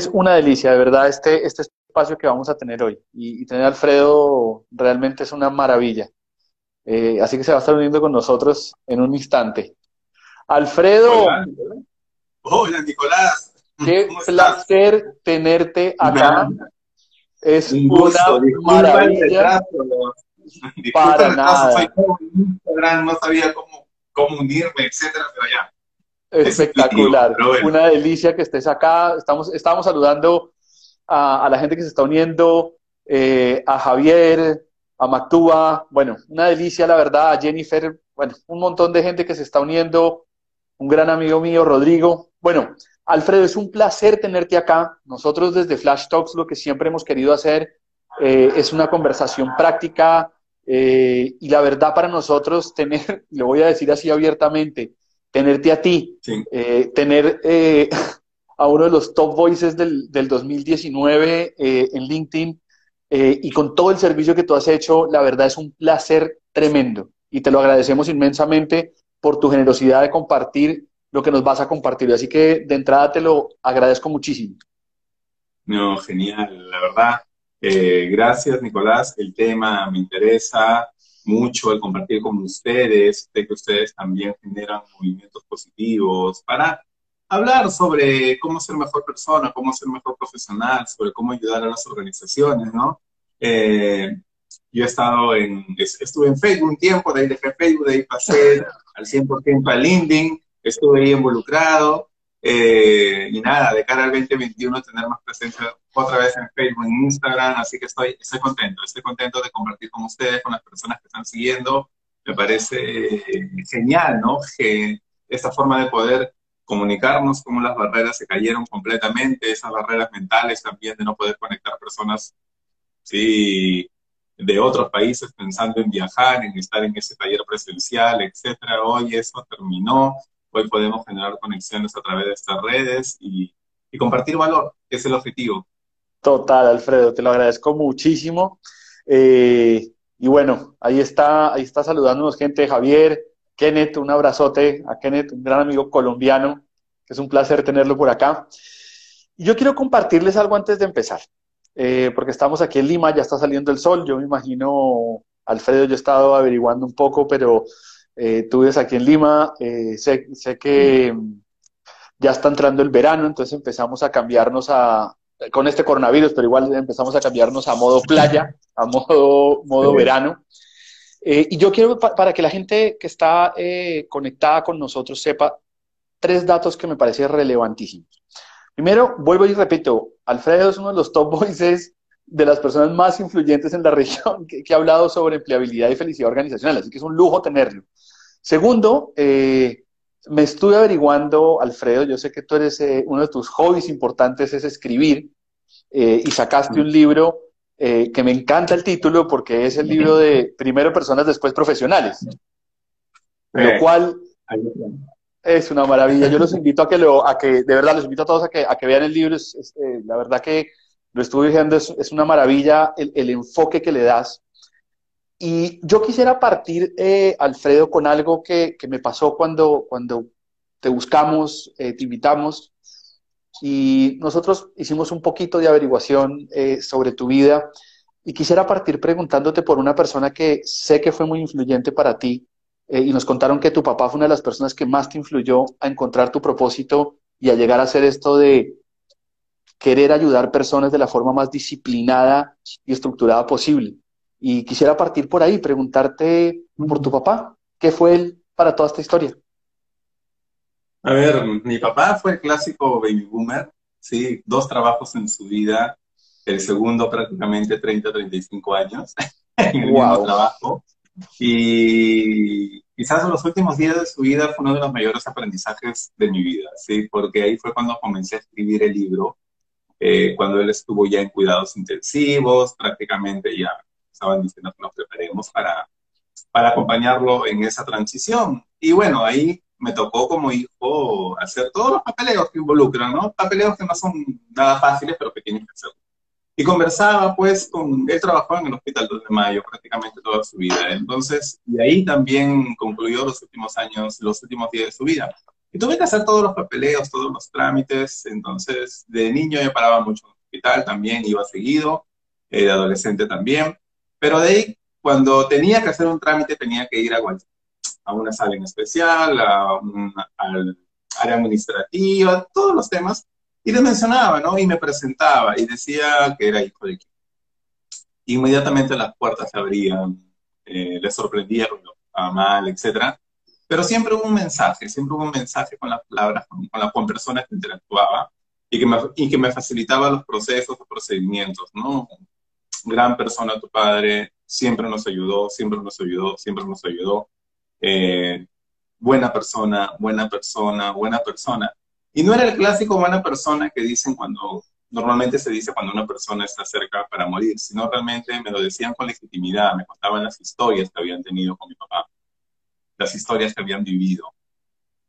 Es una delicia, de verdad, este, este espacio que vamos a tener hoy. Y, tener a Alfredo realmente es una maravilla. Eh, así que se va a estar uniendo con nosotros en un instante. Alfredo. Hola, Nicolás. Qué placer tenerte acá. Es una maravilla. Para nada. Instagram, no sabía cómo, cómo unirme, etcétera, pero ya. Espectacular. Una delicia que estés acá. Estamos, estamos saludando a, la gente que se está uniendo, eh, a Javier, a Mactúa. Bueno, una delicia, la verdad. A Jennifer, bueno, un montón de gente que se está uniendo. Un gran amigo mío, Rodrigo. Bueno, Alfredo, es un placer tenerte acá. Nosotros desde Flash Talks lo que siempre hemos querido hacer eh, es una conversación práctica eh, y la verdad para nosotros tener, le voy a decir así abiertamente, tenerte a ti, eh, tener eh, a uno de los top voices del, del 2019 eh, en LinkedIn y con todo el servicio que tú has hecho, la verdad es un placer tremendo y te lo agradecemos inmensamente por tu generosidad de compartir lo que nos vas a compartir. Así que de entrada te lo agradezco muchísimo. No, genial, la verdad. gracias, Nicolás. El tema me interesa mucho el compartir con ustedes, de que ustedes también generan movimientos positivos para hablar sobre cómo ser mejor persona, cómo ser mejor profesional, sobre cómo ayudar a las organizaciones, ¿no? Eh, yo he estado en, estuve en Facebook un tiempo, de ahí dejé Facebook, de ahí pasé al 100% a LinkedIn, estuve ahí involucrado, eh, y nada, de cara al 2021 tener más presencia otra vez en Facebook, en Instagram, así que estoy, estoy contento, estoy contento de compartir con ustedes, con las personas que están siguiendo. Me parece genial, ¿no? Que esta forma de poder comunicarnos, cómo las barreras se cayeron completamente, esas barreras mentales también de no poder conectar personas, sí, de otros países pensando en viajar, en estar en ese taller presencial, etcétera. Hoy eso terminó, hoy podemos generar conexiones a través de estas redes y, compartir valor, que es el objetivo. Total, Alfredo, te lo agradezco muchísimo. Eh, y bueno, ahí está, ahí está saludándonos gente, Javier, Kenneth, un abrazote a Kenneth, un gran amigo colombiano, es un placer tenerlo por acá. Y yo quiero compartirles algo antes de empezar, eh, porque estamos aquí en Lima, ya está saliendo el sol, yo me imagino, Alfredo, yo he estado averiguando un poco, pero eh, tú vives aquí en Lima, sé, sé que ya está entrando el verano, entonces empezamos a cambiarnos a, con este coronavirus, pero igual empezamos a cambiarnos a modo playa, a modo, modo verano. Eh, y yo quiero, para que la gente que está eh, conectada con nosotros sepa tres datos que me parecen relevantísimos. Primero, vuelvo y repito, Alfredo es uno de los top voices de las personas más influyentes en la región que, ha hablado sobre empleabilidad y felicidad organizacional, así que es un lujo tenerlo. Segundo, eh, me estuve averiguando, Alfredo, yo sé que tú eres, eh, uno de tus hobbies importantes es escribir eh, y sacaste un libro eh, que me encanta el título porque es el libro de primero personas, después profesionales. Lo cual es una maravilla. Yo los invito a que lo, a que, de verdad, los invito a todos a que, a que vean el libro. Es, la verdad que lo estuve diciendo, es, una maravilla el, el enfoque que le das y yo quisiera partir, eh, Alfredo, con algo que, me pasó cuando, cuando te buscamos, eh, te invitamos, y nosotros hicimos un poquito de averiguación eh, sobre tu vida. Y quisiera partir preguntándote por una persona que sé que fue muy influyente para ti, y nos contaron que tu papá fue una de las personas que más te influyó a encontrar tu propósito y a llegar a hacer esto de querer ayudar personas de la forma más disciplinada y estructurada posible. Y quisiera partir por ahí, preguntarte por tu papá, ¿qué fue él para toda esta historia? A ver, mi papá fue el clásico baby boomer, sí, dos trabajos en su vida, el segundo prácticamente 30, 35 años en el mismo trabajo. Y quizás en los últimos días de su vida fue uno de los mayores aprendizajes de mi vida, sí, porque ahí fue cuando comencé a escribir el libro, eh, cuando él estuvo ya en cuidados intensivos, prácticamente ya estaban diciendo que nos preparemos para, para acompañarlo en esa transición. Y bueno, ahí me tocó como hijo hacer todos los papeleos que involucran, ¿no? Papeleos que no son nada fáciles, pero que tienes que hacer. Y conversaba, pues, con, él trabajó en el Hospital 2 de Mayo prácticamente toda su vida. Entonces, y ahí también concluyó los últimos años, los últimos días de su vida. Y tuve que hacer todos los papeleos, todos los trámites. Entonces, de niño me paraba mucho en el hospital, también iba seguido, eh, de adolescente también. Pero de ahí, cuando tenía que hacer un trámite, tenía que ir a, a una sala en especial, a al área administrativa, todos los temas. Y le mencionaba, ¿no? Y me presentaba y decía que era hijo de quién. Inmediatamente las puertas se abrían, eh, le sorprendía a mal, etcétera pero siempre hubo un mensaje, siempre hubo un mensaje con las palabras, con, con, personas que interactuaba y que, me, y que me facilitaba los procesos, los procedimientos, ¿no? Gran persona tu padre, siempre nos ayudó, siempre nos ayudó, siempre nos ayudó. Eh, buena persona, buena persona, buena persona. Y no era el clásico buena persona que dicen cuando, normalmente se dice cuando una persona está cerca para morir, sino realmente me lo decían con legitimidad, me contaban las historias que habían tenido con mi papá las historias que habían vivido.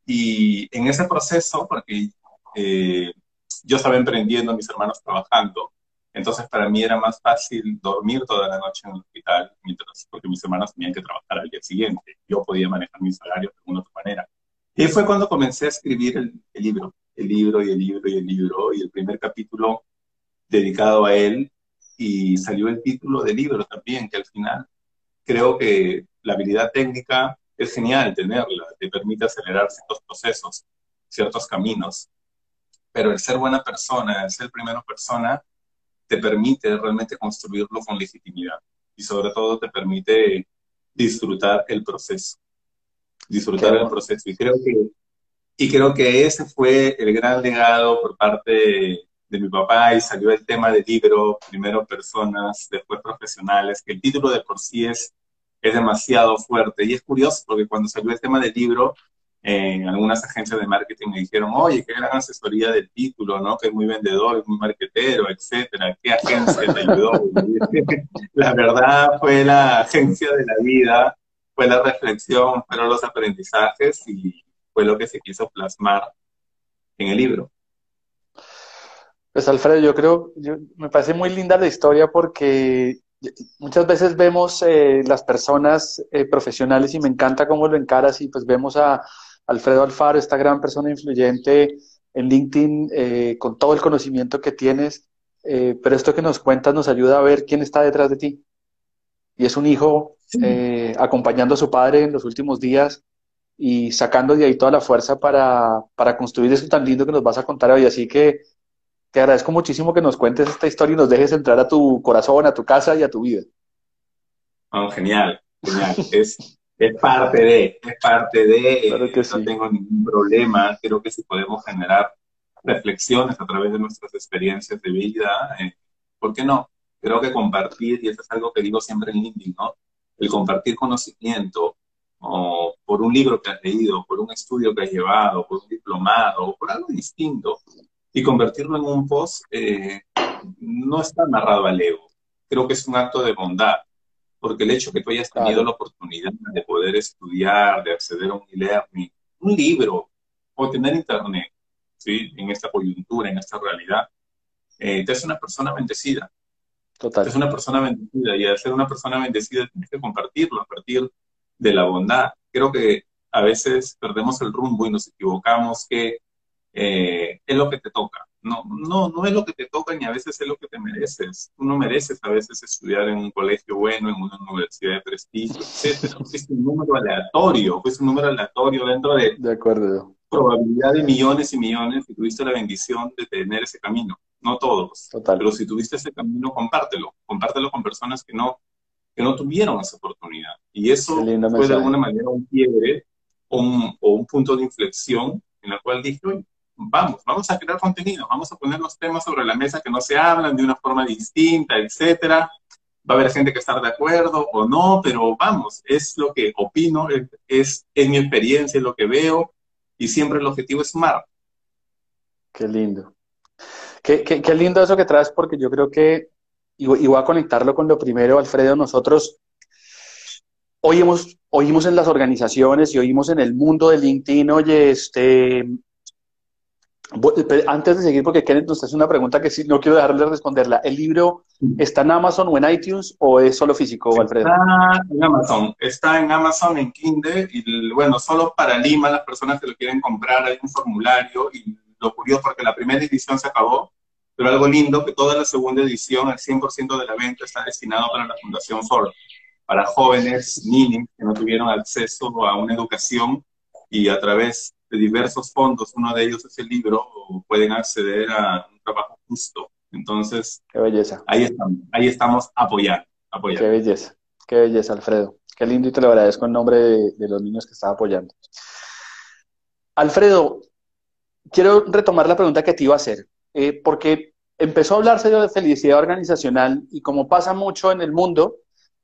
Y en ese proceso, porque eh, yo estaba emprendiendo, mis hermanos trabajando, entonces para mí era más fácil dormir toda la noche en el hospital, mientras, porque mis hermanos tenían que trabajar al día siguiente. Yo podía manejar mis salarios de alguna otra manera. Y fue cuando comencé a escribir el, el libro, el libro y el libro y el libro, y el primer capítulo dedicado a él, y salió el título del libro también, que al final creo que la habilidad técnica es genial tenerla, te permite acelerar ciertos procesos, ciertos caminos, pero el ser buena persona, el ser primera persona, te permite realmente construirlo con legitimidad y sobre todo te permite disfrutar el proceso, disfrutar el proceso. Y creo, que, y creo que ese fue el gran legado por parte de, de mi papá y salió el tema del libro, primero personas, después profesionales, que el título de por sí es es demasiado fuerte. Y es curioso porque cuando salió el tema del libro, en algunas agencias de marketing me dijeron, oye, qué gran asesoría del título, ¿no? Que es muy vendedor, es muy marketero, etcétera. ¿Qué agencia te ayudó? la verdad fue la agencia de la vida, fue la reflexión, fueron los aprendizajes y fue lo que se quiso plasmar en el libro. Pues Alfredo, yo creo, me parece muy linda la historia porque muchas veces vemos eh, las personas eh, profesionales y me encanta cómo lo encaras y pues vemos a Alfredo Alfaro, esta gran persona influyente en LinkedIn eh, con todo el conocimiento que tienes, pero esto que nos cuentas nos ayuda a ver quién está detrás de ti. Y es un hijo acompañando a su padre en los últimos días y sacando de ahí toda la fuerza para, para construir eso tan lindo que nos vas a contar hoy. Así que te agradezco muchísimo que nos cuentes esta historia y nos dejes entrar a tu corazón, a tu casa y a tu vida. genial, genial. es, es parte de, es parte de, no tengo ningún problema. Creo que si podemos generar reflexiones a través de nuestras experiencias de vida, eh, ¿por qué no? Creo que compartir, y eso es algo que digo siempre en LinkedIn, ¿no? El compartir conocimiento, o por un libro que has leído, por un estudio que has llevado, por un diplomado, o por algo distinto, y convertirlo en un post eh, no está amarrado al ego. Creo que es un acto de bondad, porque el hecho que tú hayas tenido la oportunidad de poder estudiar, de acceder a un e-learning, un libro o tener internet, ¿sí? en esta coyuntura, en esta realidad, eh, te hace una persona bendecida. Total. Te es una persona bendecida y al ser una persona bendecida tienes que compartirlo a partir de la bondad. Creo que a veces perdemos el rumbo y nos equivocamos que eh, es lo que te toca. No, no, no es lo que te toca ni a veces es lo que te mereces. Tú no mereces a veces estudiar en un colegio bueno, en una universidad de prestigio, etc. Es un número aleatorio, es un número aleatorio dentro de, de acuerdo. probabilidad de millones y millones y tuviste la bendición de tener ese camino. No todos, Total. pero si tuviste ese camino, compártelo. Compártelo con personas que no, que no tuvieron esa oportunidad. Y eso fue de alguna manera un quiebre o un, o un punto de inflexión en el cual dije, vamos, vamos a crear contenido, vamos a poner los temas sobre la mesa que no se hablan de una forma distinta, etcétera. Va a haber gente que estar de acuerdo o no, pero vamos, es lo que opino, es, es mi experiencia, es lo que veo, y siempre el objetivo es sumar. Qué lindo. Qué, qué, lindo eso que traes, porque yo creo que, y, voy a conectarlo con lo primero, Alfredo, nosotros oímos, oímos en las organizaciones y oímos en el mundo de LinkedIn, oye, este, Antes de seguir, porque Kenneth nos hace una pregunta que sí, no quiero dejar de responderla. ¿El libro está en Amazon o en iTunes o es solo físico, Alfredo? Está en Amazon. Está en Amazon, en Kindle. Y bueno, solo para Lima, las personas que lo quieren comprar, hay un formulario. Y lo curioso, porque la primera edición se acabó, pero algo lindo, que toda la segunda edición, el 100% de la venta está destinado para la Fundación Ford, para jóvenes, niños que no tuvieron acceso a una educación y a través de diversos fondos, uno de ellos es el libro, pueden acceder a un trabajo justo. Entonces, qué belleza. Ahí estamos, ahí estamos apoyando, apoyando. Qué belleza, qué belleza, Alfredo. Qué lindo y te lo agradezco en nombre de, los niños que están apoyando. Alfredo, quiero retomar la pregunta que te iba a hacer, eh, porque empezó a hablarse de felicidad organizacional y como pasa mucho en el mundo,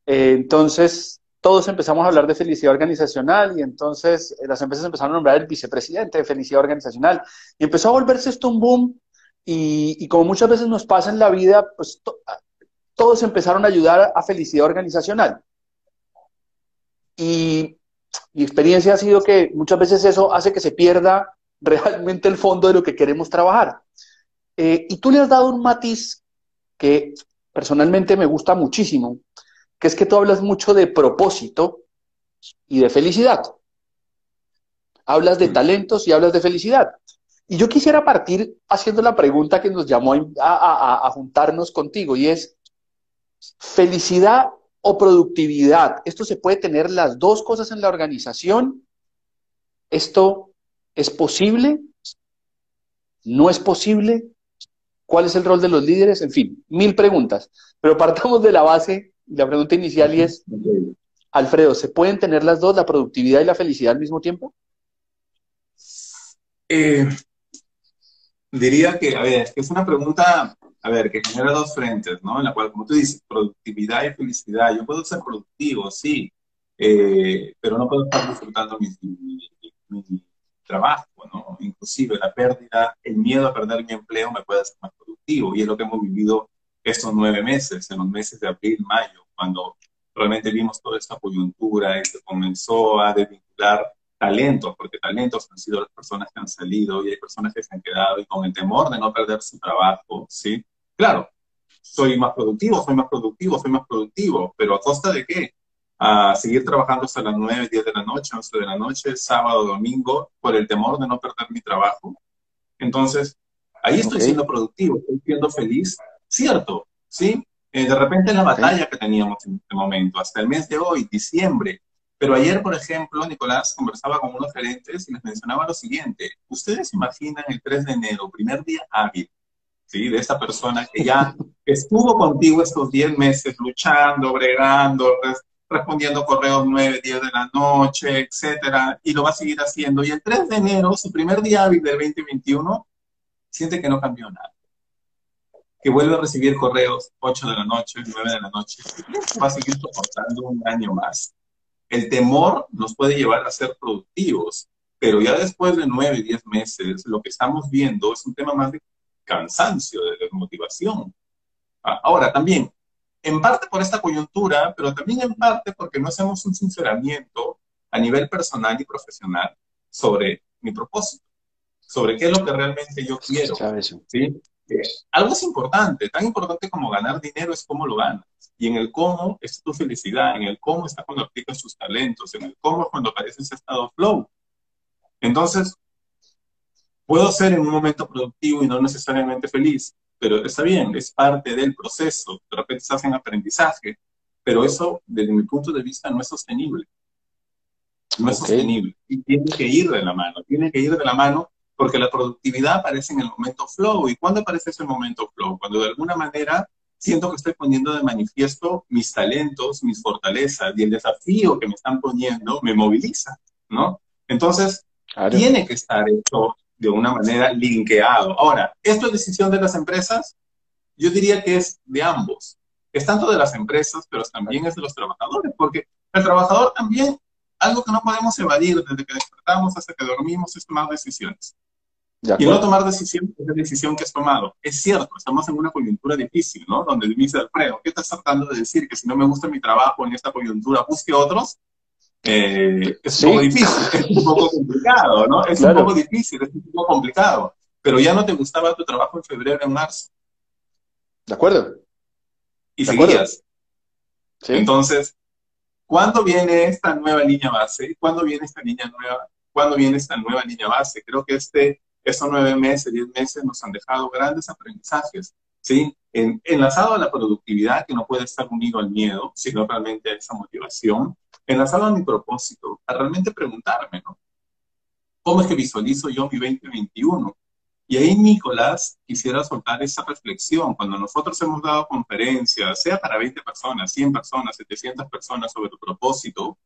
eh, entonces todos empezamos a hablar de felicidad organizacional y entonces eh, las empresas empezaron a nombrar el vicepresidente de felicidad organizacional y empezó a volverse esto un boom y, como muchas veces nos pasa en la vida, pues todos empezaron a ayudar a felicidad organizacional. Y mi experiencia ha sido que muchas veces eso hace que se pierda realmente el fondo de lo que queremos trabajar. Eh, y tú le has dado un matiz que personalmente me gusta muchísimo, que es que tú hablas mucho de propósito y de felicidad. Hablas de talentos y hablas de felicidad. Y yo quisiera partir haciendo la pregunta que nos llamó a, juntarnos contigo y es, ¿felicidad o productividad? ¿Esto se puede tener las dos cosas en la organización? ¿Esto es posible? ¿No es posible? ¿Cuál es el rol de los líderes? En fin, mil preguntas. Pero partamos de la base la pregunta inicial y es, Alfredo, ¿se pueden tener las dos, la productividad y la felicidad al mismo tiempo? Eh, diría que, a ver, es una pregunta, a ver, que genera dos frentes, ¿no? En la cual, como tú dices, productividad y felicidad. Yo puedo ser productivo, sí, eh, pero no puedo estar disfrutando mi, mi, trabajo, ¿no? Inclusive la pérdida, el miedo a perder mi empleo me puede hacer más productivo y es lo que hemos vivido estos nueve meses, en los meses de abril, mayo, cuando realmente vimos toda esta coyuntura y se comenzó a desvincular talentos, porque talentos han sido las personas que han salido y hay personas que se han quedado y con el temor de no perder su trabajo, ¿sí? Claro, soy más productivo, soy más productivo, soy más productivo, pero ¿a costa de qué? A seguir trabajando hasta las 9, 10 de la noche, 11 de la noche, sábado, domingo, por el temor de no perder mi trabajo. Entonces, ahí estoy siendo productivo, estoy siendo feliz, cierto, ¿sí? Eh, de repente la batalla que teníamos en este momento, hasta el mes de hoy, diciembre. Pero ayer, por ejemplo, Nicolás conversaba con unos gerentes y les mencionaba lo siguiente. Ustedes imaginan el 3 de enero, primer día hábil, ¿sí? De esta persona que ya estuvo contigo estos 10 meses luchando, bregando, respondiendo correos 9, 10 de la noche, etcétera, y lo va a seguir haciendo. Y el 3 de enero, su primer día hábil del 2021, siente que no cambió nada que vuelve a recibir correos 8 de la noche, 9 de la noche, va a seguir soportando un año más. El temor nos puede llevar a ser productivos, pero ya después de 9, 10 meses, lo que estamos viendo es un tema más de cansancio, de desmotivación. Ah, ahora, también, en parte por esta coyuntura, pero también en parte porque no hacemos un sinceramiento a nivel personal y profesional sobre mi propósito, sobre qué es lo que realmente yo quiero. ¿sí? Algo es importante, tan importante como ganar dinero es cómo lo ganas. Y en el cómo está tu felicidad, en el cómo está cuando aplicas tus talentos, en el cómo es cuando aparece ese estado flow. Entonces, puedo ser en un momento productivo y no necesariamente feliz, pero está bien, es parte del proceso. De repente estás en aprendizaje, pero eso, desde mi punto de vista, no es sostenible. No es sostenible. Y tiene que ir de la mano, tiene que ir de la mano porque la productividad aparece en el momento flow. ¿Y cuándo aparece ese momento flow? Cuando de alguna manera siento que estoy poniendo de manifiesto mis talentos, mis fortalezas y el desafío que me están poniendo me moviliza, ¿no? Entonces, tiene que estar esto de una manera linkeado. Ahora, ¿esto es decisión de las empresas? Yo diría que es de ambos. Es tanto de las empresas, pero también es de los trabajadores, porque el trabajador también, algo que no podemos evadir desde que despertamos hasta que dormimos, es tomar decisiones. Y no tomar decisión es la decisión que has tomado. Es cierto, estamos en una coyuntura difícil, ¿no? Donde dice Alfredo, ¿qué estás tratando de decir? Que si no me gusta mi trabajo en esta coyuntura, busque otros. Eh, es un poco difícil, es un poco complicado, ¿no? Es un poco difícil, es un poco complicado. pero ya no te gustaba tu trabajo en febrero, en marzo. De acuerdo. Y seguías. Entonces, ¿cuándo viene esta nueva línea base? ¿Cuándo viene esta línea nueva? ¿Cuándo viene esta nueva línea base? Creo que este, estos nueve meses, diez meses nos han dejado grandes aprendizajes, ¿sí? En, enlazado a la productividad, que no puede estar unido al miedo, sino realmente a esa motivación, enlazado a mi propósito, a realmente preguntarme. ¿Cómo es que visualizo yo mi 2021? Y ahí, Nicolás, quisiera soltar esa reflexión. Cuando nosotros hemos dado conferencias, sea para 20 personas, 100 personas, 700 personas sobre tu propósito,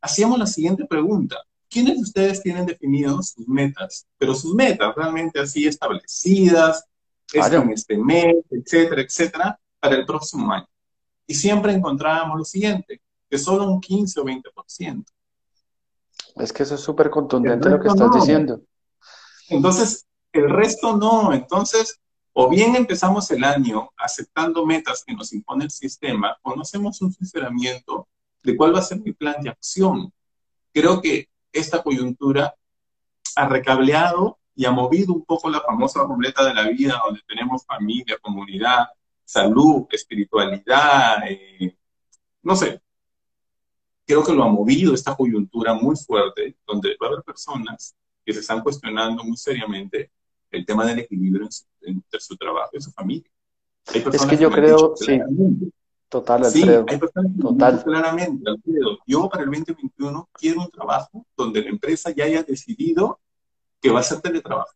hacíamos la siguiente pregunta. ¿Quiénes de ustedes tienen definidos sus metas? Pero sus metas realmente así establecidas, en este mes, etcétera, etcétera, para el próximo año. Y siempre encontrábamos lo siguiente, que solo un 15 o 20%. Es que eso es súper contundente lo que estás diciendo. Entonces, el resto no. Entonces, o bien empezamos el año aceptando metas que nos impone el sistema, o no hacemos un funcionamiento de cuál va a ser mi plan de acción. Creo que esta coyuntura ha recableado y ha movido un poco la famosa ruleta de la vida, donde tenemos familia, comunidad, salud, espiritualidad, eh, no sé. Creo que lo ha movido esta coyuntura muy fuerte, donde va a haber personas que se están cuestionando muy seriamente el tema del equilibrio entre su trabajo y su familia. es que yo creo, sí, total, Alfredo. Sí, hay personas que total. claramente, Alfredo, yo para el 2021 quiero un trabajo donde la empresa ya haya decidido que va a ser teletrabajo.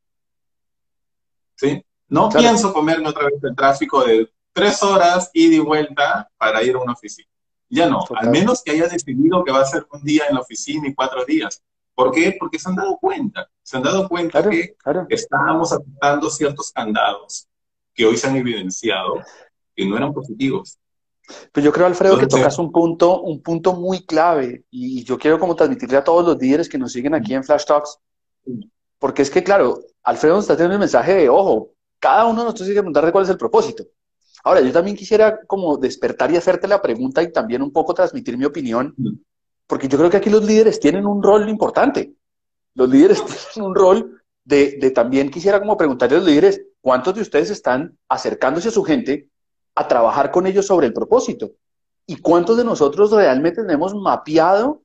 ¿Sí? No pienso comerme otra vez el tráfico de tres horas ida y vuelta para ir a una oficina. Ya no, al menos que haya decidido que va a ser un día en la oficina y cuatro días. ¿Por qué? Porque se han dado cuenta, se han dado cuenta que estábamos aceptando ciertos candados que hoy se han evidenciado que no eran positivos. Pues yo creo, Alfredo, que tocas un punto, un punto muy clave y yo quiero como transmitirle a todos los líderes que nos siguen aquí en Flash Talks, porque es que, claro, Alfredo nos está teniendo el mensaje de, ojo, cada uno de nosotros tiene que preguntar de cuál es el propósito. Ahora, yo también quisiera como despertar y hacerte la pregunta y también un poco transmitir mi opinión porque yo creo que aquí los líderes tienen un rol importante. Los líderes tienen un rol de, de, también quisiera como preguntarle a los líderes, ¿cuántos de ustedes están acercándose a su gente a trabajar con ellos sobre el propósito? ¿Y cuántos de nosotros realmente tenemos mapeado?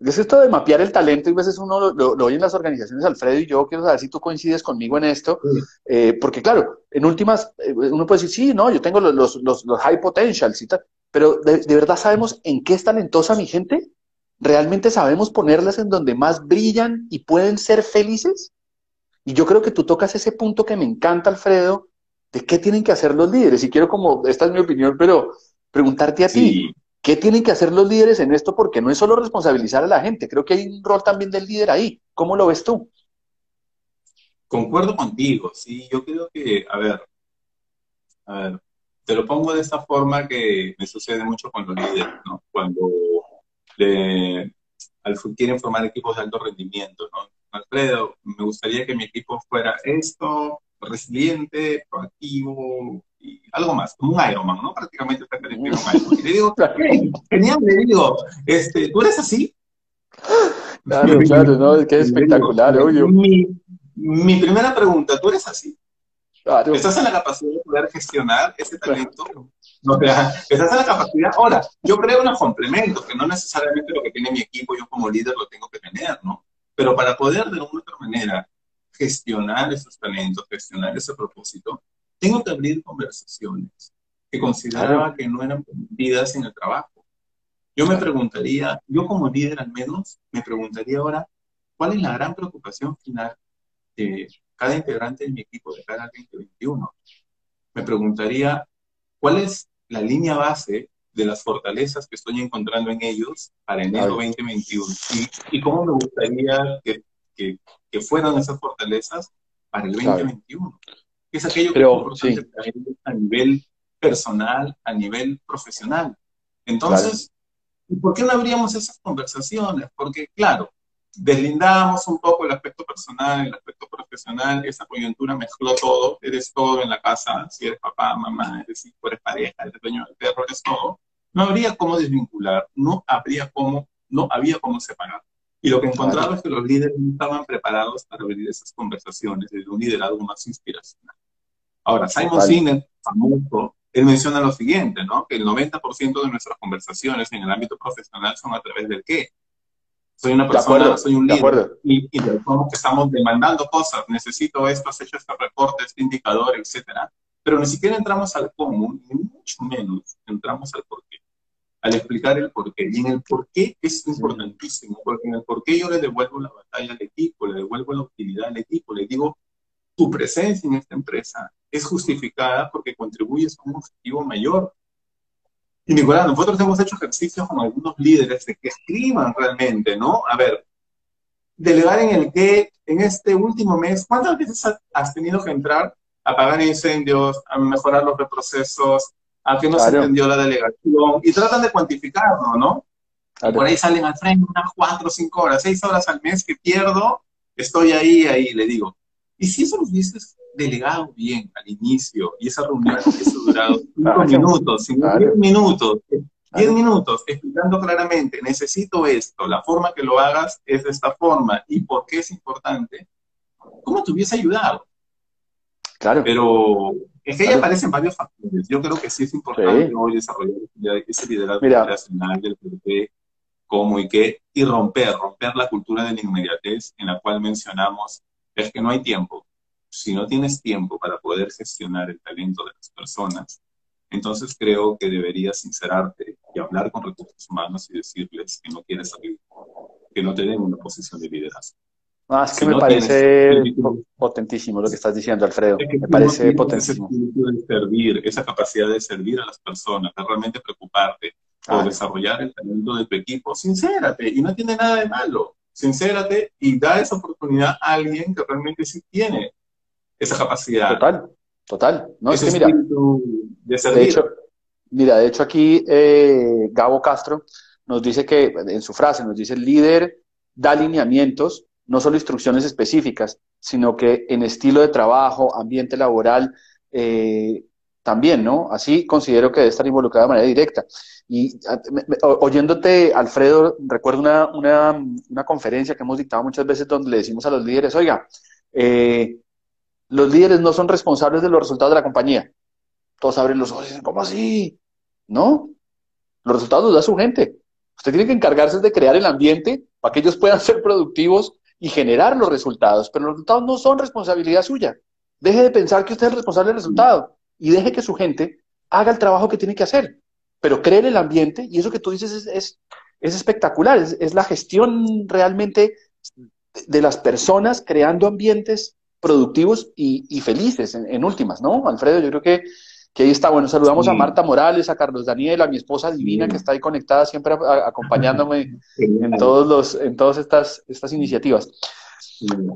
Es esto de mapear el talento y a veces uno lo, oye en las organizaciones, Alfredo, y yo quiero saber si tú coincides conmigo en esto, eh, porque claro, en últimas, eh, uno puede decir, sí, no, yo tengo los, los, los, los high potentials y tal, pero ¿de, verdad sabemos en qué es talentosa mi gente? ¿Realmente sabemos ponerlas en donde más brillan y pueden ser felices? Y yo creo que tú tocas ese punto que me encanta, Alfredo, de qué tienen que hacer los líderes. Y quiero como, esta es mi opinión, pero preguntarte a ti, ¿qué tienen que hacer los líderes en esto? Porque no es solo responsabilizar a la gente, creo que hay un rol también del líder ahí. ¿Cómo lo ves tú? Concuerdo contigo, sí, yo creo que, a ver, a ver, te lo pongo de esta forma que me sucede mucho con los líderes, ¿no? Cuando quieren formar equipos de alto rendimiento, ¿no? Alfredo, me gustaría que mi equipo fuera esto, resiliente, proactivo y algo más, como un Ironman, ¿no? Prácticamente está un Ironman. Y le digo, genial, le digo, este, ¿tú eres así? Claro, claro, ¿no? Es que es espectacular, obvio. Mi, mi primera pregunta, ¿tú eres así? Estás en la capacidad de poder gestionar ese talento. No, estás en la capacidad. Ahora, yo creo unos complementos, que no necesariamente lo que tiene mi equipo, yo como líder lo tengo que tener, ¿no? Pero para poder de una u otra manera gestionar esos talentos, gestionar ese propósito, tengo que abrir conversaciones que consideraba que no eran permitidas en el trabajo. Yo me preguntaría, yo como líder al menos, me preguntaría ahora, ¿cuál es la gran preocupación final de cada integrante de mi equipo de cara al 2021. Me preguntaría, ¿cuál es la línea base de las fortalezas que estoy encontrando en ellos para enero 2021? Y, cómo me gustaría que, que, fueran esas fortalezas para el 2021? ¿Qué es aquello que es importante a nivel personal, a nivel profesional? Entonces, ¿por qué no abríamos esas conversaciones? Porque, claro, deslindamos un poco el aspecto personal, el aspecto profesional, esa coyuntura mezcló todo, eres todo en la casa, si eres papá, mamá, eres hijo, eres pareja, eres dueño del perro, eres todo. No habría cómo desvincular, no habría cómo, no había cómo separar. Y lo que he encontrado es que los líderes no estaban preparados para abrir esas conversaciones desde un liderazgo más inspiracional. Ahora, Simon Sinek, famoso, él menciona lo siguiente, ¿no? Que el 90% de nuestras conversaciones en el ámbito profesional son a través del qué. Soy una persona, soy un líder. Y, y que estamos demandando cosas, necesito esto, has hecho este reporte, este indicador, etcétera. Pero ni siquiera entramos al cómo, ni mucho menos entramos al por qué. Al explicar el por qué. Y en el por qué es importantísimo, porque en el por qué yo le devuelvo la batalla al equipo, le devuelvo la utilidad al equipo, le digo, tu presencia en esta empresa es justificada porque contribuyes a un objetivo mayor. Y Nicolás, nosotros hemos hecho ejercicios con algunos líderes de que escriban realmente, ¿no? A ver, delegar en el que en este último mes, ¿cuántas veces has tenido que entrar a apagar incendios, a mejorar los procesos, a que no se entendió la delegación? Y tratan de cuantificarlo, ¿no? por ahí salen al frente unas cuatro, cinco horas, seis horas al mes que pierdo, estoy ahí, ahí, le digo. Y si eso lo hubieses delegado bien al inicio y esa reunión hubiese durado cinco minutos, diez minutos, diez minutos, explicando claramente, necesito esto, la forma que lo hagas es de esta forma y por qué es importante, ¿cómo te hubiese ayudado? Claro. Pero es que ahí aparecen varios factores. Yo creo que sí es importante hoy desarrollar ese liderazgo nacional del PP, cómo y qué, y romper, romper la cultura de la inmediatez en la cual mencionamos es que no hay tiempo. Si no tienes tiempo para poder gestionar el talento de las personas, entonces creo que deberías sincerarte y hablar con recursos humanos y decirles que no quieres salir, que no te den una posición de liderazgo. Ah, es que me parece potentísimo lo que estás diciendo, Alfredo. me parece potentísimo. De servir, esa capacidad de servir a las personas, de realmente preocuparte por desarrollar el talento de tu equipo. Sincérate, y no tiene nada de malo sincérate y da esa oportunidad a alguien que realmente sí tiene esa capacidad. Total, total. No, es que mira, de, hecho, mira, de hecho aquí eh, Gabo Castro nos dice que, en su frase, nos dice, el líder da alineamientos, no solo instrucciones específicas, sino que en estilo de trabajo, ambiente laboral, eh, también, ¿no? Así considero que debe estar involucrada de manera directa. Y oyéndote, Alfredo, recuerdo una, conferencia que hemos dictado muchas veces donde le decimos a los líderes, oiga, eh, los líderes no son responsables de los resultados de la compañía. Todos abren los ojos y dicen, ¿cómo así? No, los resultados los da su gente. Usted tiene que encargarse de crear el ambiente para que ellos puedan ser productivos y generar los resultados, pero los resultados no son responsabilidad suya. Deje de pensar que usted es el responsable del resultado y deje que su gente haga el trabajo que tiene que hacer. Pero cree en el ambiente y eso que tú dices es, es, espectacular, es, la gestión realmente de las personas creando ambientes productivos y, felices en, últimas, ¿no? Alfredo, yo creo que, que ahí está. Bueno, saludamos a Marta Morales, a Carlos Daniel, a mi esposa divina que está ahí conectada siempre acompañándome en todos los, en todas estas, estas iniciativas.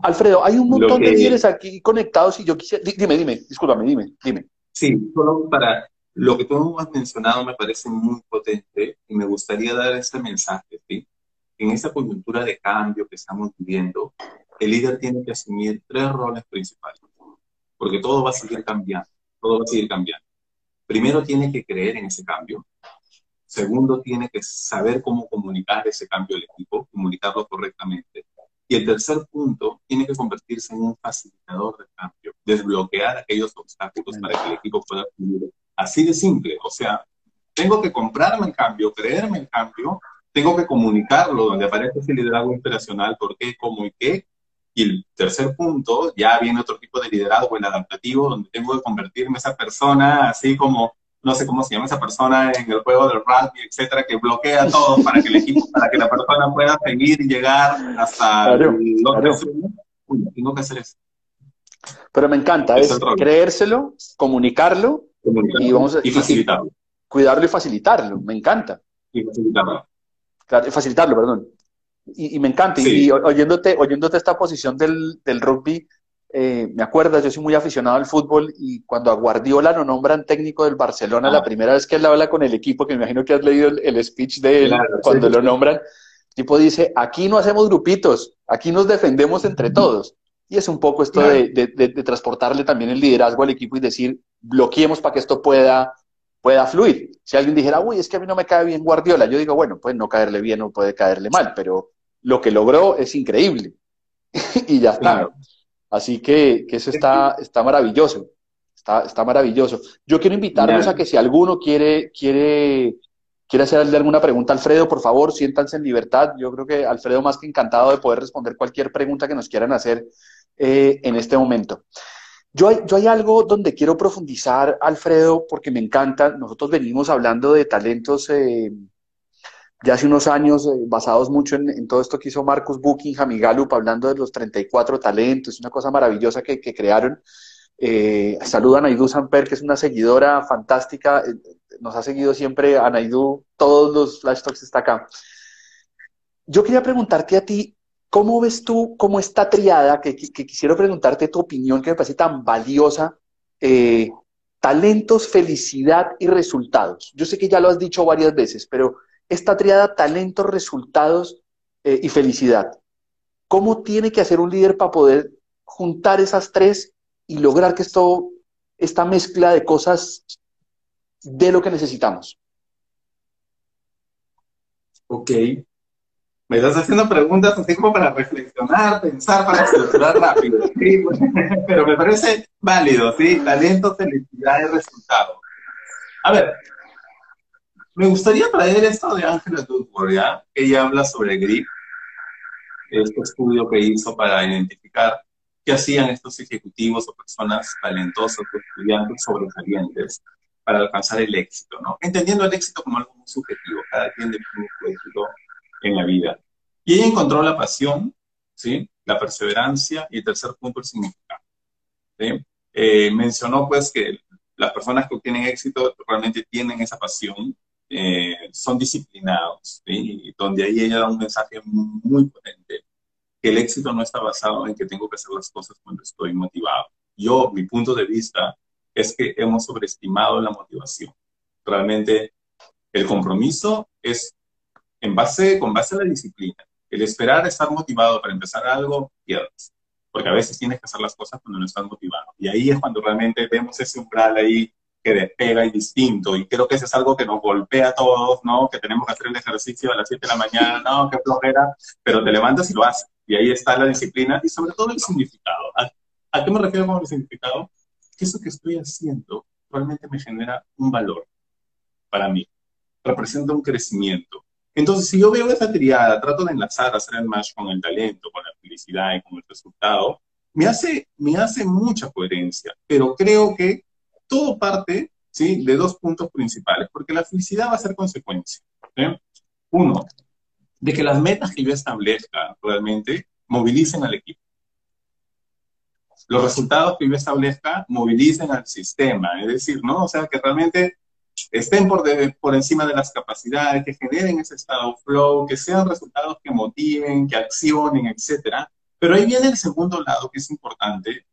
Alfredo, hay un montón de líderes aquí conectados y yo quisiera, dime, dime, discúlpame, dime, dime. Sí, solo para lo que tú has mencionado me parece muy potente y me gustaría dar este mensaje. ¿sí? En esta coyuntura de cambio que estamos viviendo, el líder tiene que asumir tres roles principales, porque todo va a seguir cambiando, todo va a seguir cambiando. Primero tiene que creer en ese cambio. Segundo, tiene que saber cómo comunicar ese cambio al equipo, comunicarlo correctamente. Y el tercer punto tiene que convertirse en un facilitador de cambio, desbloquear aquellos obstáculos para que el equipo pueda fluir. Así de simple. O sea, tengo que comprarme el cambio, creerme el cambio, tengo que comunicarlo donde aparece ese liderazgo inspiracional, por qué, cómo y qué. Y el tercer punto, ya viene otro tipo de liderazgo, el adaptativo, donde tengo que convertirme esa persona así como no sé cómo se llama esa persona en el juego del rugby, etcétera, que bloquea todo para que el equipo, para que la persona pueda seguir y llegar hasta el tengo que hacer eso. Pero me encanta, es, creérselo, comunicarlo, y vamos a, facilitarlo. cuidarlo y facilitarlo, me encanta. Y facilitarlo. Claro, facilitarlo, perdón. Y, me encanta, y, oyéndote, oyéndote esta posición del, del rugby, eh, me acuerdas, yo soy muy aficionado al fútbol y cuando a Guardiola lo nombran técnico del Barcelona, la ah. primera vez que él habla con el equipo, que me imagino que has leído el, speech de él cuando lo nombran, el tipo dice, aquí no hacemos grupitos, aquí nos defendemos entre todos. Y es un poco esto de, de, transportarle también el liderazgo al equipo y decir, bloqueemos para que esto pueda, pueda fluir. Si alguien dijera, uy, es que a mí no me cae bien Guardiola, yo digo, bueno, puede no caerle bien o puede caerle mal, pero lo que logró es increíble. y ya está. Así que, eso está, está maravilloso. Está, está maravilloso. Yo quiero invitarlos a que si alguno quiere, quiere, quiere hacerle alguna pregunta a Alfredo, por favor, siéntanse en libertad. Yo creo que Alfredo más que encantado de poder responder cualquier pregunta que nos quieran hacer eh, en este momento. Yo hay, yo hay algo donde quiero profundizar, Alfredo, porque me encanta. Nosotros venimos hablando de talentos eh, ya hace unos años, eh, basados mucho en, todo esto que hizo Marcus Buckingham y Gallup, hablando de los 34 talentos, una cosa maravillosa que, crearon. Eh, saludan a Naidu Samper, que es una seguidora fantástica, eh, nos ha seguido siempre a Naidu, todos los flash talks está acá. Yo quería preguntarte a ti, ¿cómo ves tú cómo esta triada, que, quisiera preguntarte tu opinión, que me parece tan valiosa, eh, talentos, felicidad y resultados? Yo sé que ya lo has dicho varias veces, pero esta triada talento, resultados eh, y felicidad. ¿Cómo tiene que hacer un líder para poder juntar esas tres y lograr que esto, esta mezcla de cosas de lo que necesitamos? Ok. Me estás haciendo preguntas así como para reflexionar, pensar, para solucionar rápido. Pero me parece válido, ¿sí? Talento, felicidad y resultado. A ver, me gustaría traer esto de Ángela Duckworth, ¿ya? Ella habla sobre GRIP, este estudio que hizo para identificar qué hacían estos ejecutivos o personas talentosas o estudiantes sobresalientes para alcanzar el éxito, ¿no? Entendiendo el éxito como algo muy subjetivo, cada quien define su éxito en la vida. Y ella encontró la pasión, ¿sí? La perseverancia y el tercer punto, el significado. ¿sí? Eh, mencionó pues que las personas que obtienen éxito realmente tienen esa pasión eh, son disciplinados, y donde ahí ella da un mensaje muy potente, que el éxito no está basado en que tengo que hacer las cosas cuando estoy motivado. Yo, mi punto de vista es que hemos sobreestimado la motivación. Realmente el compromiso es en base, con base a la disciplina. El esperar estar motivado para empezar algo, pierdes. Porque a veces tienes que hacer las cosas cuando no estás motivado. Y ahí es cuando realmente vemos ese umbral ahí que despega y distinto. Y creo que eso es algo que nos golpea a todos, ¿no? Que tenemos que hacer el ejercicio a las 7 de la mañana, no, qué flojera, pero te levantas y lo haces. Y ahí está la disciplina y sobre todo el significado. ¿A, qué me refiero con el significado? Que eso que estoy haciendo realmente me genera un valor para mí. Representa un crecimiento. Entonces, si yo veo esa triada, trato de enlazar, hacer el match con el talento, con la felicidad y con el resultado, me hace, me hace mucha coherencia. Pero creo que todo parte ¿sí? de dos puntos principales, porque la felicidad va a ser consecuencia. Uno, de que las metas que yo establezca realmente movilicen al equipo. Los resultados que yo establezca movilicen al sistema, es decir, ¿no? O sea, que realmente estén por, encima de las capacidades, que generen ese estado flow, que sean resultados que motiven, que accionen, etc. Pero ahí viene el segundo lado que es importante,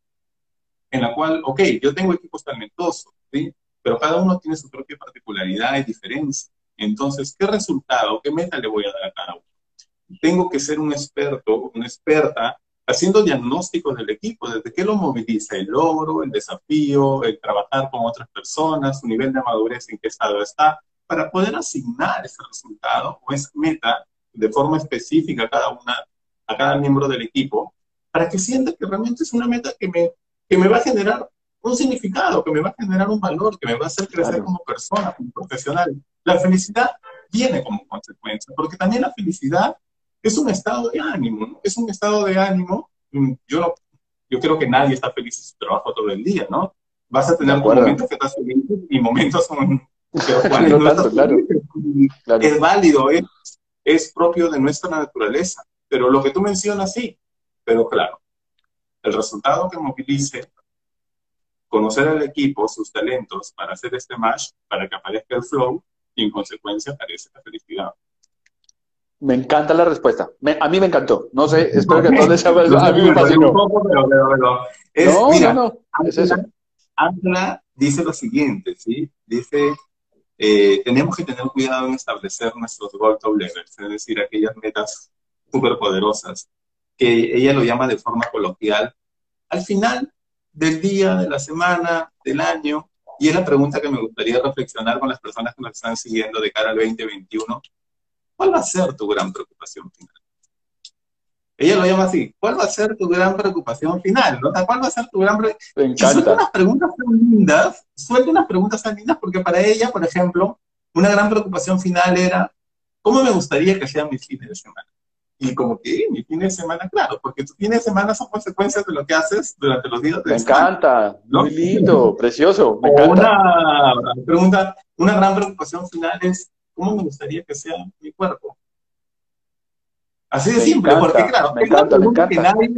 en la cual, ok, yo tengo equipos talentosos, ¿sí? Pero cada uno tiene su propia particularidad y diferencia. Entonces, ¿qué resultado, qué meta le voy a dar a cada uno? Tengo que ser un experto, una experta, haciendo diagnósticos del equipo, desde qué lo moviliza, el logro, el desafío, el trabajar con otras personas, su nivel de madurez, en qué estado está, para poder asignar ese resultado o esa meta de forma específica a cada una, a cada miembro del equipo, para que sienta que realmente es una meta que me que me va a generar un significado, que me va a generar un valor, que me va a hacer crecer como persona, como profesional. La felicidad viene como consecuencia, porque también la felicidad es un estado de ánimo, ¿no? Es un estado de ánimo. Mm, yo, yo creo que nadie está feliz en su trabajo todo el día, ¿no? Vas a tener momentos que estás feliz y momentos son... Pero no claro, Es válido, es, es propio de nuestra naturaleza. Pero lo que tú mencionas, sí. Pero claro, el resultado que movilice, conocer al equipo, sus talentos para hacer este match, para que aparezca el flow y en consecuencia aparece la felicidad. Me encanta la respuesta. a mí me encantó. No sé, espero que todos les A mí me fascinó. no, no, no. Es eso. Angela dice lo siguiente, ¿sí? Dice, eh, tenemos que tener cuidado en establecer nuestros goal top levels, es decir, aquellas metas súper poderosas que ella lo llama de forma coloquial, al final del día, de la semana, del año, y es la pregunta que me gustaría reflexionar con las personas que nos están siguiendo de cara al 2021, ¿cuál va a ser tu gran preocupación final? ella lo llama así, ¿cuál va a ser tu gran preocupación final? ¿no? ¿Cuál va a ser tu gran preocupación? Me encanta. unas preguntas tan lindas, suelta unas preguntas tan lindas porque para ella, por ejemplo, una gran preocupación final era, ¿cómo me gustaría que sean mis fines de semana? Y como que mi fin de semana, claro, porque tus fines de semana son consecuencias de lo que haces durante los días de Me encanta, muy lindo, precioso, me encanta. Una pregunta, una gran preocupación final es, ¿cómo me gustaría que sea mi cuerpo? Así de simple, porque claro, me encanta, me encanta. Que, nadie,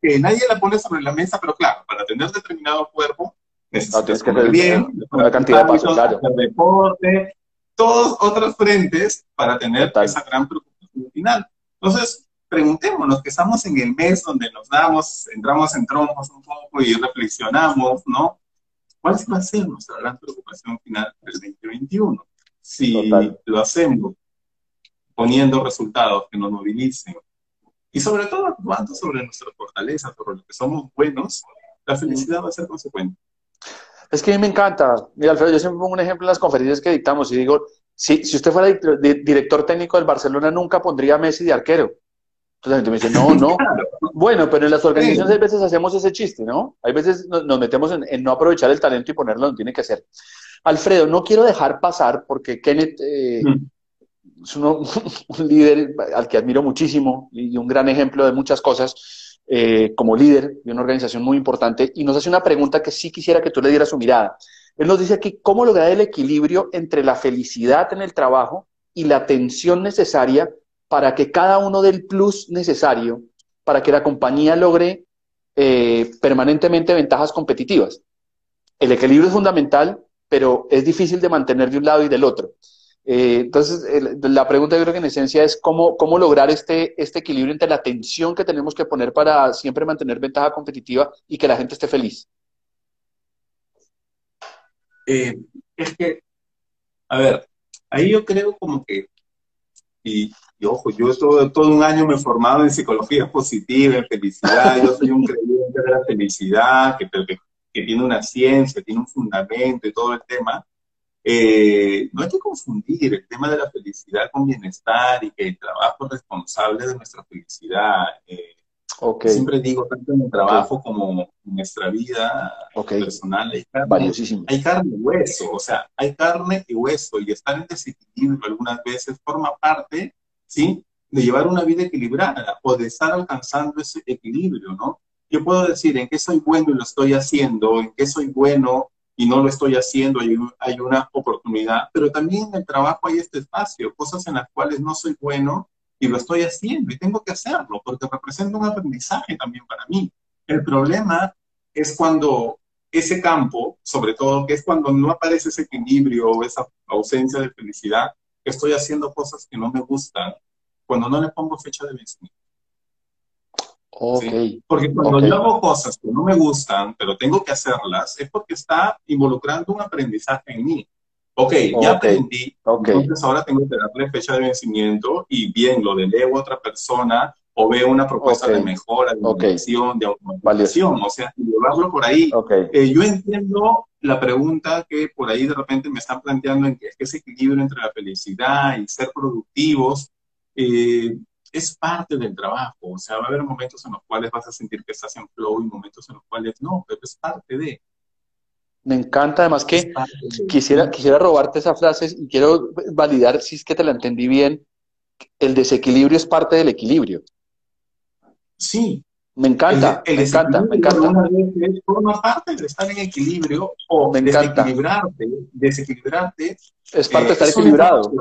que nadie la pone sobre la mesa, pero claro, para tener determinado cuerpo, necesitas no, comer bien, una cantidad de pasos, claro. hacer deporte, todos otros frentes para tener Total. esa gran preocupación final. Entonces, preguntémonos que estamos en el mes donde nos damos, entramos en trompos un poco y reflexionamos, ¿no? ¿Cuál va a ser nuestra gran preocupación final del 2021? Si Total. lo hacemos poniendo resultados que nos movilicen y sobre todo actuando sobre nuestras fortalezas, sobre lo que somos buenos, la felicidad va a ser consecuente. Es que a mí me encanta. Mira, Alfredo, yo siempre pongo un ejemplo en las conferencias que dictamos y digo, si, si usted fuera director técnico del Barcelona, nunca pondría a Messi de arquero. Entonces la gente me dice, no, no. Bueno, pero en las organizaciones hay veces hacemos ese chiste, ¿no? Hay veces nos, nos metemos en, en, no aprovechar el talento y ponerlo donde tiene que ser. Alfredo, no quiero dejar pasar, porque Kenneth eh, mm. es uno, un líder al que admiro muchísimo y un gran ejemplo de muchas cosas eh, como líder de una organización muy importante, y nos hace una pregunta que sí quisiera que tú le dieras su mirada. Él nos dice aquí cómo lograr el equilibrio entre la felicidad en el trabajo y la atención necesaria para que cada uno dé el plus necesario para que la compañía logre eh, permanentemente ventajas competitivas. El equilibrio es fundamental, pero es difícil de mantener de un lado y del otro. Eh, entonces, la pregunta yo creo que en esencia es cómo, cómo lograr este, este equilibrio entre la atención que tenemos que poner para siempre mantener ventaja competitiva y que la gente esté feliz. Eh, es que, a ver, ahí yo creo como que, y, y ojo, yo todo, todo, un año me he formado en psicología positiva, en felicidad, yo soy un creyente de la felicidad, que, que, que, tiene una ciencia, tiene un fundamento y todo el tema. Eh, no hay que confundir el tema de la felicidad con bienestar y que el trabajo es responsable de nuestra felicidad. Eh, Okay. Siempre digo, tanto en el trabajo okay. como en nuestra vida okay. personal, hay carne, hay carne y hueso, o sea, hay carne y hueso, y estar en desequilibrio algunas veces forma parte, ¿sí?, de llevar una vida equilibrada o de estar alcanzando ese equilibrio, ¿no? Yo puedo decir en qué soy bueno y lo estoy haciendo, en qué soy bueno y no lo estoy haciendo, hay, hay una oportunidad, pero también en el trabajo hay este espacio, cosas en las cuales no soy bueno y lo estoy haciendo y tengo que hacerlo porque representa un aprendizaje también para mí. El problema es cuando ese campo, sobre todo, que es cuando no aparece ese equilibrio o esa ausencia de felicidad, estoy haciendo cosas que no me gustan, cuando no le pongo fecha de vencimiento. Okay. ¿Sí? Porque cuando okay. yo hago cosas que no me gustan, pero tengo que hacerlas, es porque está involucrando un aprendizaje en mí. Ok, ya okay. aprendí, okay. entonces ahora tengo que darle fecha de vencimiento y bien, lo delego a otra persona o veo una propuesta okay. de mejora, de innovación, de automatización, o sea, llevarlo por ahí. Eh, yo entiendo la pregunta que por ahí de repente me están planteando en que es que ese equilibrio entre la felicidad y ser productivos eh, es parte del trabajo, o sea, va a haber momentos en los cuales vas a sentir que estás en flow y momentos en los cuales no, pero es parte de... Me encanta, además que quisiera, quisiera robarte esa frase y quiero validar si es que te la entendí bien. El desequilibrio es parte del equilibrio. Sí. Me encanta, el, el me encanta, me encanta. Veces forma parte de estar en equilibrio o me desequilibrarte. Desequilibrarte. Es parte eh, de estar equilibrado.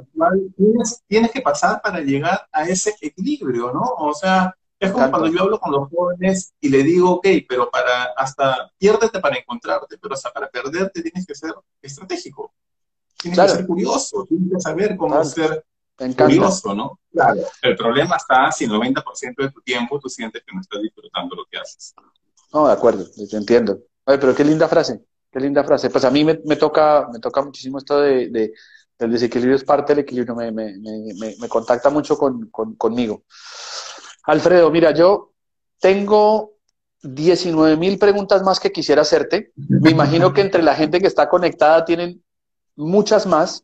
Tienes, tienes que pasar para llegar a ese equilibrio, ¿no? O sea, es como cuando yo hablo con los jóvenes y le digo, ok, pero para hasta piérdete para encontrarte, pero hasta para perderte tienes que ser estratégico. Tienes claro. que ser curioso, tienes que saber cómo ser curioso, ¿no? Claro. El problema está si el 90% de tu tiempo tú sientes que no estás disfrutando lo que haces. No, de acuerdo, te entiendo. Ay, pero qué linda frase, qué linda frase. Pues a mí me, me toca, me toca muchísimo esto de, de, del desequilibrio es parte del equilibrio, me, me, me, me contacta mucho con, con, conmigo. Alfredo, mira, yo tengo 19 mil preguntas más que quisiera hacerte. Me imagino que entre la gente que está conectada tienen muchas más,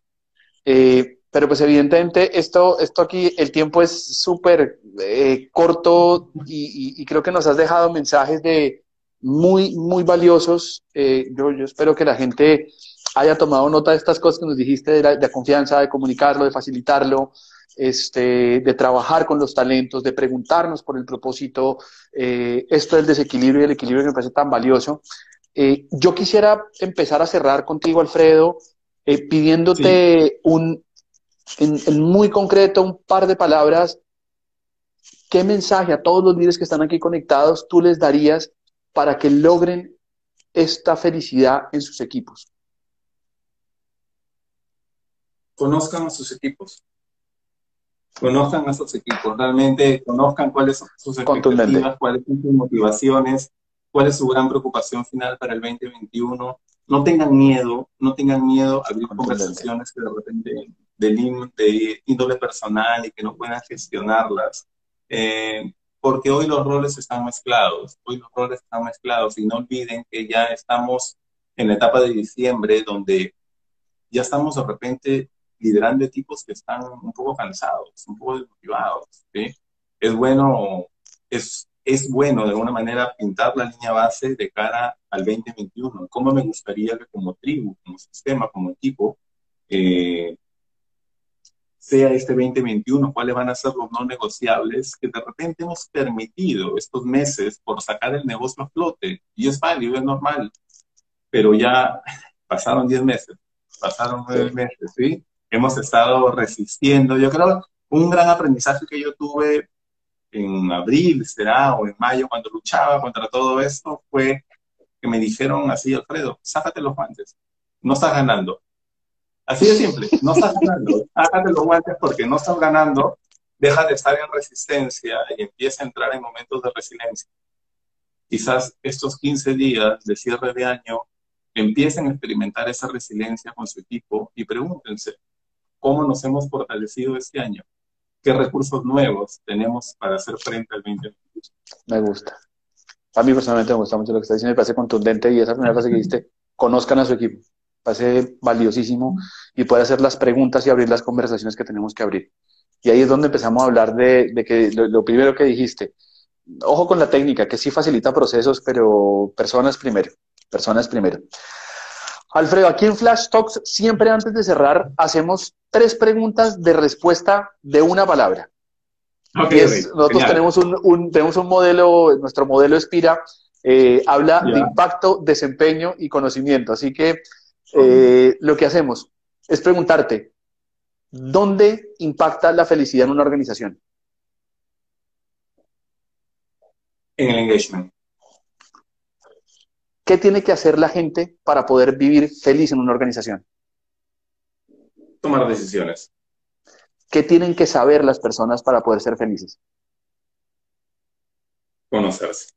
eh, pero pues evidentemente esto, esto aquí, el tiempo es súper eh, corto y, creo que nos has dejado mensajes de muy, muy valiosos. Eh, yo, yo, espero que la gente haya tomado nota de estas cosas que nos dijiste, de la, confianza, de comunicarlo, de facilitarlo, este, de trabajar con los talentos, de preguntarnos por el propósito. Eh, esto del desequilibrio y el equilibrio que me parece tan valioso. yo quisiera empezar a cerrar contigo, Alfredo, pidiéndote un, en, muy concreto, un par de palabras, ¿qué mensaje a todos los líderes que están aquí conectados tú les darías para que logren esta felicidad en sus equipos? Conozcan a sus equipos. Conozcan a sus equipos. Realmente conozcan cuáles son sus expectativas, cuáles son sus motivaciones, cuál es su gran preocupación final para el 2021 no tengan miedo, no tengan miedo a abrir conversaciones que de repente de, índole personal y que no puedan gestionarlas. Eh, porque hoy los roles están mezclados, hoy los roles están mezclados y no olviden que ya estamos en la etapa de diciembre donde ya estamos de repente liderando equipos que están un poco cansados, un poco desmotivados. Es bueno, es, es bueno de alguna manera pintar la línea base de cara al 2021. ¿Cómo me gustaría que como tribu, como sistema, como equipo, eh, sea este 2021? ¿Cuáles van a ser los no negociables que de repente hemos permitido estos meses por sacar el negocio a flote? Y es válido, es normal. Pero ya pasaron 10 meses, pasaron 9 meses, ¿sí? Hemos estado resistiendo. Yo creo un gran aprendizaje que yo tuve en abril, será, o en mayo, cuando luchaba contra todo esto, fue que me dijeron así, Alfredo, sácate los guantes, no estás ganando. Así de simple, no estás ganando, sácate los guantes porque no estás ganando, deja de estar en resistencia y empieza a entrar en momentos de resiliencia. Quizás estos 15 días de cierre de año empiecen a experimentar esa resiliencia con su equipo y pregúntense, ¿cómo nos hemos fortalecido este año? ¿Qué recursos nuevos tenemos para hacer frente al 2021? Me gusta. A mí personalmente me gusta mucho lo que está diciendo, me parece contundente y esa primera frase que dijiste, conozcan a su equipo, me parece valiosísimo y puede hacer las preguntas y abrir las conversaciones que tenemos que abrir. Y ahí es donde empezamos a hablar de, que lo, primero que dijiste, ojo con la técnica, que sí facilita procesos, pero personas primero, personas primero. Alfredo, aquí en Flash Talks, siempre antes de cerrar, hacemos tres preguntas de respuesta de una palabra nosotros tenemos un, tenemos un modelo, nuestro modelo Espira, eh, habla de impacto, desempeño y conocimiento. Así que eh, lo que hacemos es preguntarte, ¿dónde impacta la felicidad en una organización? En el engagement. ¿Qué tiene que hacer la gente para poder vivir feliz en una organización? Tomar decisiones. ¿Qué tienen que saber las personas para poder ser felices? Conocerse.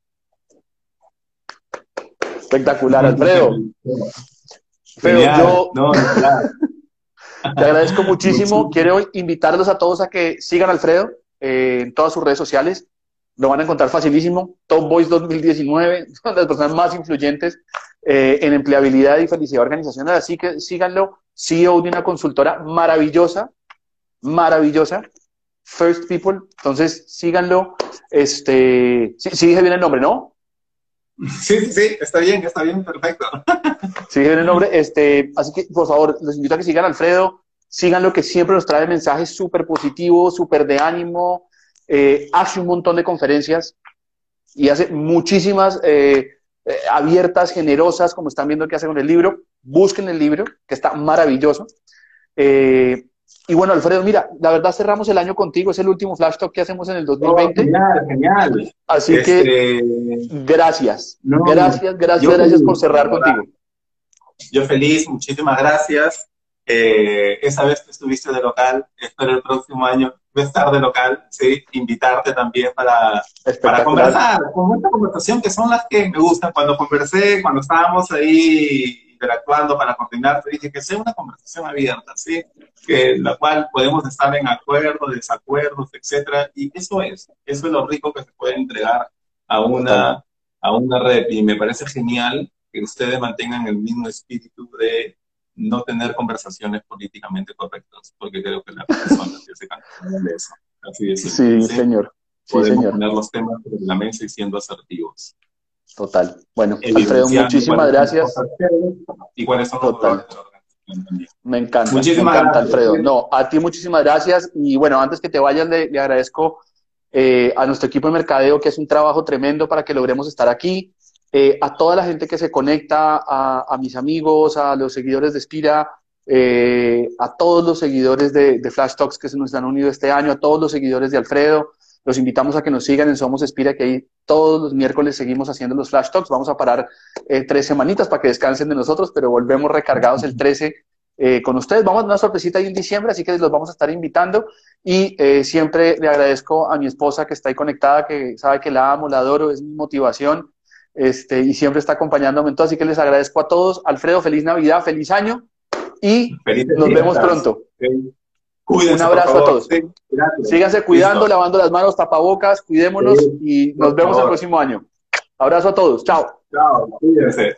Espectacular, Alfredo. Pero yo te agradezco muchísimo. Quiero invitarlos a todos a que sigan a Alfredo eh, en todas sus redes sociales. Lo van a encontrar facilísimo. Top Voice 2019, son las personas más influyentes eh, en empleabilidad y felicidad organizacional. Así que síganlo. CEO de una consultora maravillosa maravillosa, First People. Entonces, síganlo. Este, sí, dije bien el nombre, ¿no? Sí, sí, está bien, está bien, perfecto. Sí, dije bien el nombre. Este, así que, por favor, les invito a que sigan a Alfredo, sigan lo que siempre nos trae mensajes súper positivos, súper de ánimo, eh, hace un montón de conferencias y hace muchísimas eh, eh, abiertas, generosas, como están viendo que hace con el libro. Busquen el libro, que está maravilloso. Y bueno, Alfredo, mira, la verdad cerramos el año contigo, es el último Flash Talk que hacemos en el 2020. genial, genial. Así que este, gracias, gracias, gracias, gracias por cerrar contigo. Yo feliz, muchísimas gracias. Eh, esa vez que estuviste de local, espero el próximo año estar de local, sí, invitarte también para, para conversar, con esta conversación que son las que me gustan. Cuando conversé, cuando estábamos ahí interactuando para coordinar, te dije que sea una conversación abierta, ¿sí? Que la cual podemos estar en acuerdo, desacuerdos, etcétera, y eso es, eso es lo rico que se puede entregar a una, a una red, y me parece genial que ustedes mantengan el mismo espíritu de no tener conversaciones políticamente correctas, porque creo que la persona se cansa de eso. Así Sí, señor. podemos poner los temas sobre la mesa y siendo asertivos. Total. Bueno, Alfredo, muchísimas gracias. Y cuáles son Total. Me encanta, me encanta, Alfredo. No, a ti muchísimas gracias. Y bueno, antes que te vayas, le, agradezco eh, a nuestro equipo de mercadeo, que es un trabajo tremendo para que logremos estar aquí. Eh, a toda la gente que se conecta, a, mis amigos, a los seguidores de Spira, eh, a todos los seguidores de, de, Flash Talks que se nos han unido este año, a todos los seguidores de Alfredo. Los invitamos a que nos sigan en Somos Espira, que ahí todos los miércoles seguimos haciendo los Flash Talks. Vamos a parar eh, tres semanitas para que descansen de nosotros, pero volvemos recargados el 13 eh, con ustedes. Vamos a una sorpresita ahí en diciembre, así que los vamos a estar invitando. Y eh, siempre le agradezco a mi esposa que está ahí conectada, que sabe que la amo, la adoro, es mi motivación. Este, y siempre está acompañándome en todo, así que les agradezco a todos. Alfredo, feliz Navidad, feliz año y nos vemos pronto. Un abrazo a todos. Síganse cuidando, lavando las manos, tapabocas, cuidémonos y nos vemos el próximo año. Abrazo a todos. Chao. Chao, cuídense.